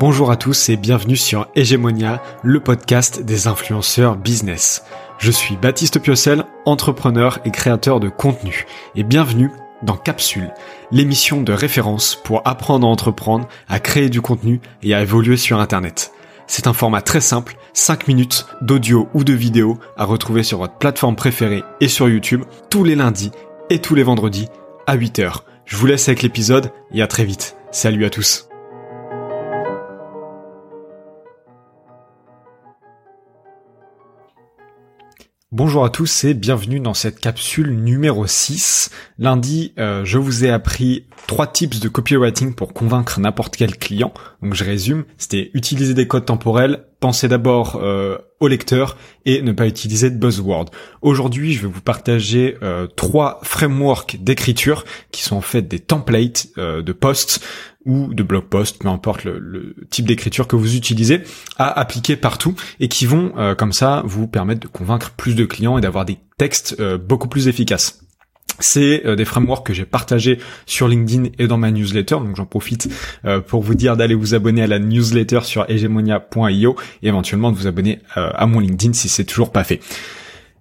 Bonjour à tous et bienvenue sur Hegemonia, le podcast des influenceurs business. Je suis Baptiste Piocel, entrepreneur et créateur de contenu. Et bienvenue dans Capsule, l'émission de référence pour apprendre à entreprendre, à créer du contenu et à évoluer sur Internet. C'est un format très simple, 5 minutes d'audio ou de vidéo à retrouver sur votre plateforme préférée et sur YouTube tous les lundis et tous les vendredis à 8h. Je vous laisse avec l'épisode et à très vite. Salut à tous. Bonjour à tous et bienvenue dans cette capsule numéro 6. Lundi, euh, je vous ai appris trois tips de copywriting pour convaincre n'importe quel client. Donc je résume, c'était utiliser des codes temporels, penser d'abord euh, au lecteur et ne pas utiliser de buzzword. Aujourd'hui, je vais vous partager euh, trois frameworks d'écriture qui sont en fait des templates de posts ou de blog post, peu importe le, type d'écriture que vous utilisez, à appliquer partout et qui vont euh, comme ça vous permettre de convaincre plus de clients et d'avoir des textes euh, beaucoup plus efficaces. C'est euh, des frameworks que j'ai partagés sur LinkedIn et dans ma newsletter, donc j'en profite pour vous dire d'aller vous abonner à la newsletter sur hegemonia.io et éventuellement de vous abonner à mon LinkedIn si c'est toujours pas fait.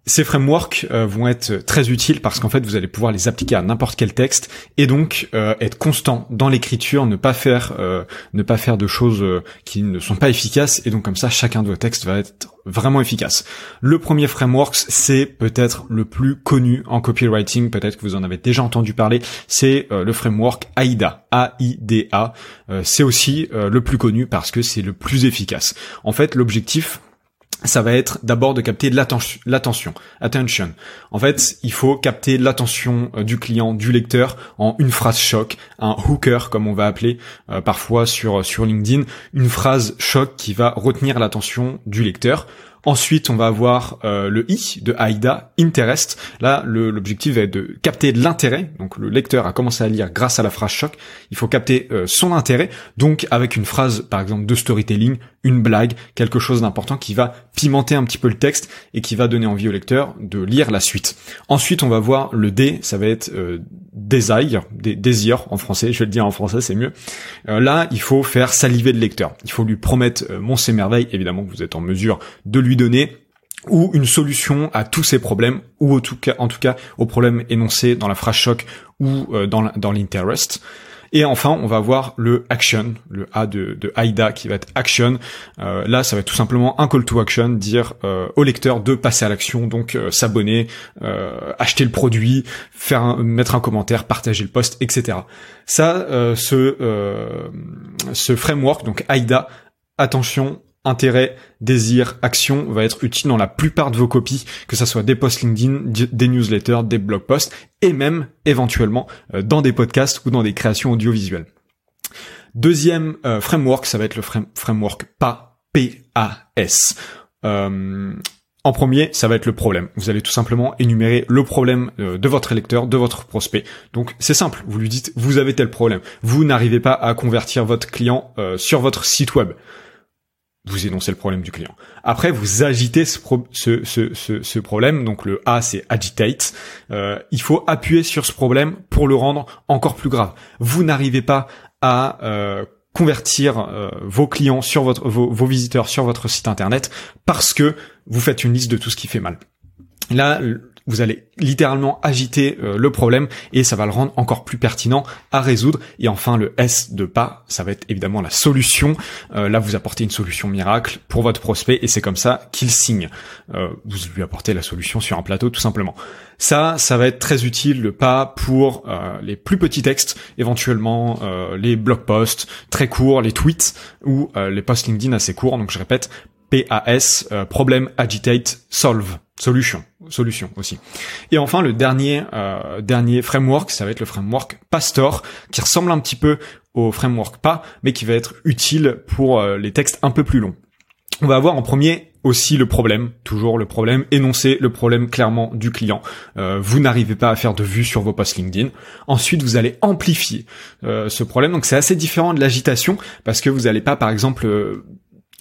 Ces frameworks euh, vont être très utiles parce qu'en fait vous allez pouvoir les appliquer à n'importe quel texte et donc euh, être constant dans l'écriture, ne pas faire euh, ne pas faire de choses qui ne sont pas efficaces et donc comme ça chacun de vos textes va être vraiment efficace. Le premier framework c'est peut-être le plus connu en copywriting, peut-être que vous en avez déjà entendu parler, c'est le framework AIDA, A I D A. c'est aussi le plus connu parce que c'est le plus efficace. En fait, l'objectif ça va être d'abord de capter l'attention, attention. En fait, il faut capter l'attention euh, du client, du lecteur en une phrase choc, un hooker comme on va appeler euh, parfois sur sur LinkedIn, une phrase choc qui va retenir l'attention du lecteur. Ensuite, on va avoir euh, le i de AIDA, interest. Là, l'objectif être de capter l'intérêt. Donc, le lecteur a commencé à lire grâce à la phrase choc. Il faut capter son intérêt. Donc, avec une phrase, par exemple, de storytelling, une blague, quelque chose d'important qui va pimenter un petit peu le texte et qui va donner envie au lecteur de lire la suite. Ensuite, on va voir le D, ça va être euh, desire, désir en français, je vais le dire en français, c'est mieux. Euh, là, il faut faire saliver le lecteur. Il faut lui promettre euh, mon c'est merveille, évidemment que vous êtes en mesure de lui donner ou une solution à tous ces problèmes, ou en tout cas, en tout cas aux problèmes énoncés dans la phrase choc ou euh, dans l'interest. Et enfin, on va voir le action, le A de, de AIDA qui va être action. Euh, là, ça va être tout simplement un call to action, dire euh, au lecteur de passer à l'action, donc euh, s'abonner, acheter le produit, faire mettre un commentaire, partager le post, etc. Ça, ce, ce framework, donc AIDA, attention, intérêt, désir, action va être utile dans la plupart de vos copies, que ça soit des posts LinkedIn, des newsletters, des blog posts, et même éventuellement euh, dans des podcasts ou dans des créations audiovisuelles. Deuxième euh, framework, ça va être le framework PA, P-A-S. Euh, en premier, ça va être le problème. Vous allez tout simplement énumérer le problème de votre électeur, de votre prospect. Donc c'est simple, vous lui dites, vous avez tel problème. Vous n'arrivez pas à convertir votre client sur votre site web vous énoncez le problème du client. Après, vous agitez ce, problème, donc le A c'est agitate. Euh, il faut appuyer sur ce problème pour le rendre encore plus grave. Vous n'arrivez pas à euh, convertir euh, vos clients sur votre vos, vos visiteurs sur votre site internet parce que vous faites une liste de tout ce qui fait mal. Là, vous allez littéralement agiter euh, le problème et ça va le rendre encore plus pertinent à résoudre. Et enfin, le S de pas, ça va être évidemment la solution. Euh, là, vous apportez une solution miracle pour votre prospect et c'est comme ça qu'il signe. Euh, vous lui apportez la solution sur un plateau tout simplement. Ça, ça va être très utile le pas pour les plus petits textes, éventuellement les blog posts très courts, les tweets ou les posts LinkedIn assez courts. Donc je répète, PAS, problème, agitate, solve solution, solution aussi. Et enfin le dernier euh, dernier framework, ça va être le framework Pastor, qui ressemble un petit peu au framework PA, mais qui va être utile pour euh, les textes un peu plus longs. On va avoir en premier aussi le problème, toujours le problème, énoncer le problème clairement du client. Euh, vous n'arrivez pas à faire de vues sur vos posts LinkedIn. Ensuite, vous allez amplifier ce problème. Donc c'est assez différent de l'agitation parce que vous n'allez pas, par exemple,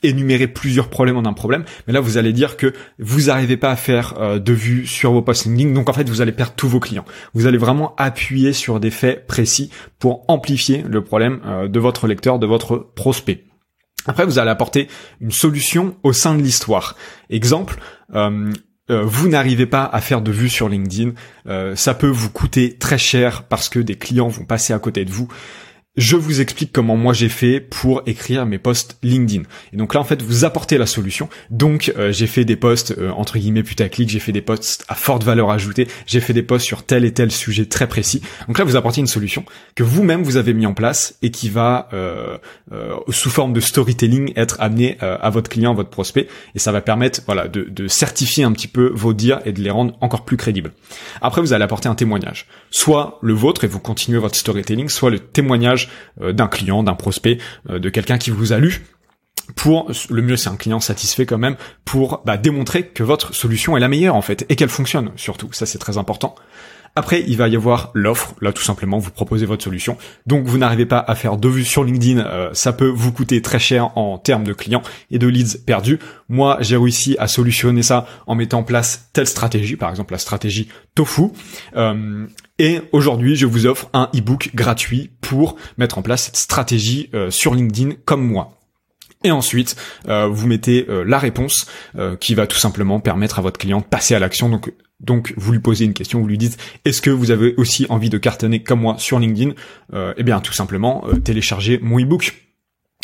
énumérer plusieurs problèmes en un problème, mais là vous allez dire que vous n'arrivez pas à faire euh, de vues sur vos posts LinkedIn, donc en fait vous allez perdre tous vos clients. Vous allez vraiment appuyer sur des faits précis pour amplifier le problème euh, de votre lecteur, de votre prospect. Après, vous allez apporter une solution au sein de l'histoire. Exemple, euh, vous n'arrivez pas à faire de vues sur LinkedIn, ça peut vous coûter très cher parce que des clients vont passer à côté de vous je vous explique comment moi j'ai fait pour écrire mes posts LinkedIn. Et donc là en fait vous apportez la solution. Donc euh, j'ai fait des posts euh, entre guillemets putaclic, j'ai fait des posts à forte valeur ajoutée, j'ai fait des posts sur tel et tel sujet très précis. Donc là vous apportez une solution que vous-même vous avez mis en place et qui va euh, sous forme de storytelling être amené à votre client, à votre prospect et ça va permettre voilà de certifier un petit peu vos dires et de les rendre encore plus crédibles. Après vous allez apporter un témoignage, soit le vôtre et vous continuez votre storytelling, soit le témoignage euh, d'un client, d'un prospect, euh, de quelqu'un qui vous a lu. Pour le mieux c'est un client satisfait quand même pour bah, démontrer que votre solution est la meilleure en fait et qu'elle fonctionne surtout. Ça c'est très important après, il va y avoir l'offre. Là, tout simplement, vous proposez votre solution. Donc, vous n'arrivez pas à faire deux vues sur LinkedIn. Euh, ça peut vous coûter très cher en termes de clients et de leads perdus. Moi, j'ai réussi à solutionner ça en mettant en place telle stratégie, par exemple la stratégie Tofu. Euh, et aujourd'hui, je vous offre un ebook gratuit pour mettre en place cette stratégie euh, sur LinkedIn comme moi. Et ensuite, vous mettez la réponse qui va tout simplement permettre à votre client de passer à l'action. Donc vous lui posez une question, vous lui dites est-ce que vous avez aussi envie de cartonner comme moi sur LinkedIn? Euh, Eh bien tout simplement euh, téléchargez mon ebook.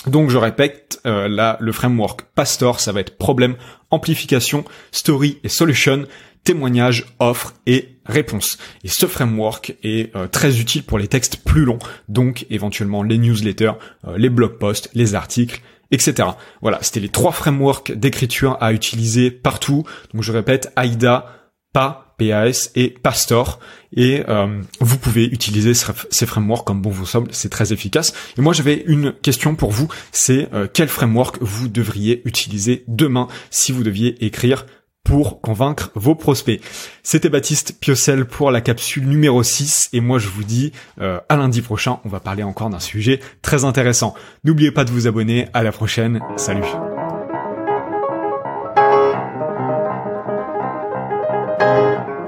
Donc je répète, euh, là le framework Pastor, ça va être problème, amplification, story et solution, témoignage, offre et réponse. Et ce framework est très utile pour les textes plus longs, donc éventuellement les newsletters, les blog posts, les articles, etc. Voilà, c'était les trois frameworks d'écriture à utiliser partout. Donc je répète, AIDA, pas PAS et Pastor. Et euh, vous pouvez utiliser ces frameworks comme bon vous semble, c'est très efficace. Et moi j'avais une question pour vous, c'est euh, quel framework vous devriez utiliser demain si vous deviez écrire pour convaincre vos prospects? C'était Baptiste Piocel pour la capsule numéro 6 et moi je vous dis euh, à lundi prochain, on va parler encore d'un sujet très intéressant. N'oubliez pas de vous abonner, à la prochaine, salut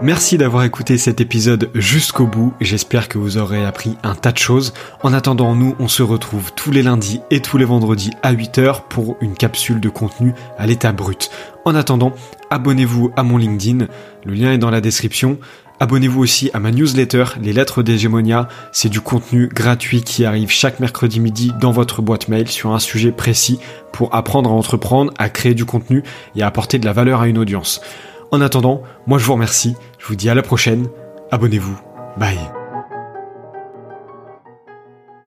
Merci d'avoir écouté cet épisode jusqu'au bout, j'espère que vous aurez appris un tas de choses. En attendant, nous, on se retrouve tous les lundis et tous les vendredis à 8h pour une capsule de contenu à l'état brut. En attendant, abonnez-vous à mon LinkedIn, le lien est dans la description. Abonnez-vous aussi à ma newsletter, les lettres d'hégémonia. C'est du contenu gratuit qui arrive chaque mercredi midi dans votre boîte mail sur un sujet précis pour apprendre à entreprendre, à créer du contenu et à apporter de la valeur à une audience. En attendant, moi je vous remercie, je vous dis à la prochaine, abonnez-vous, bye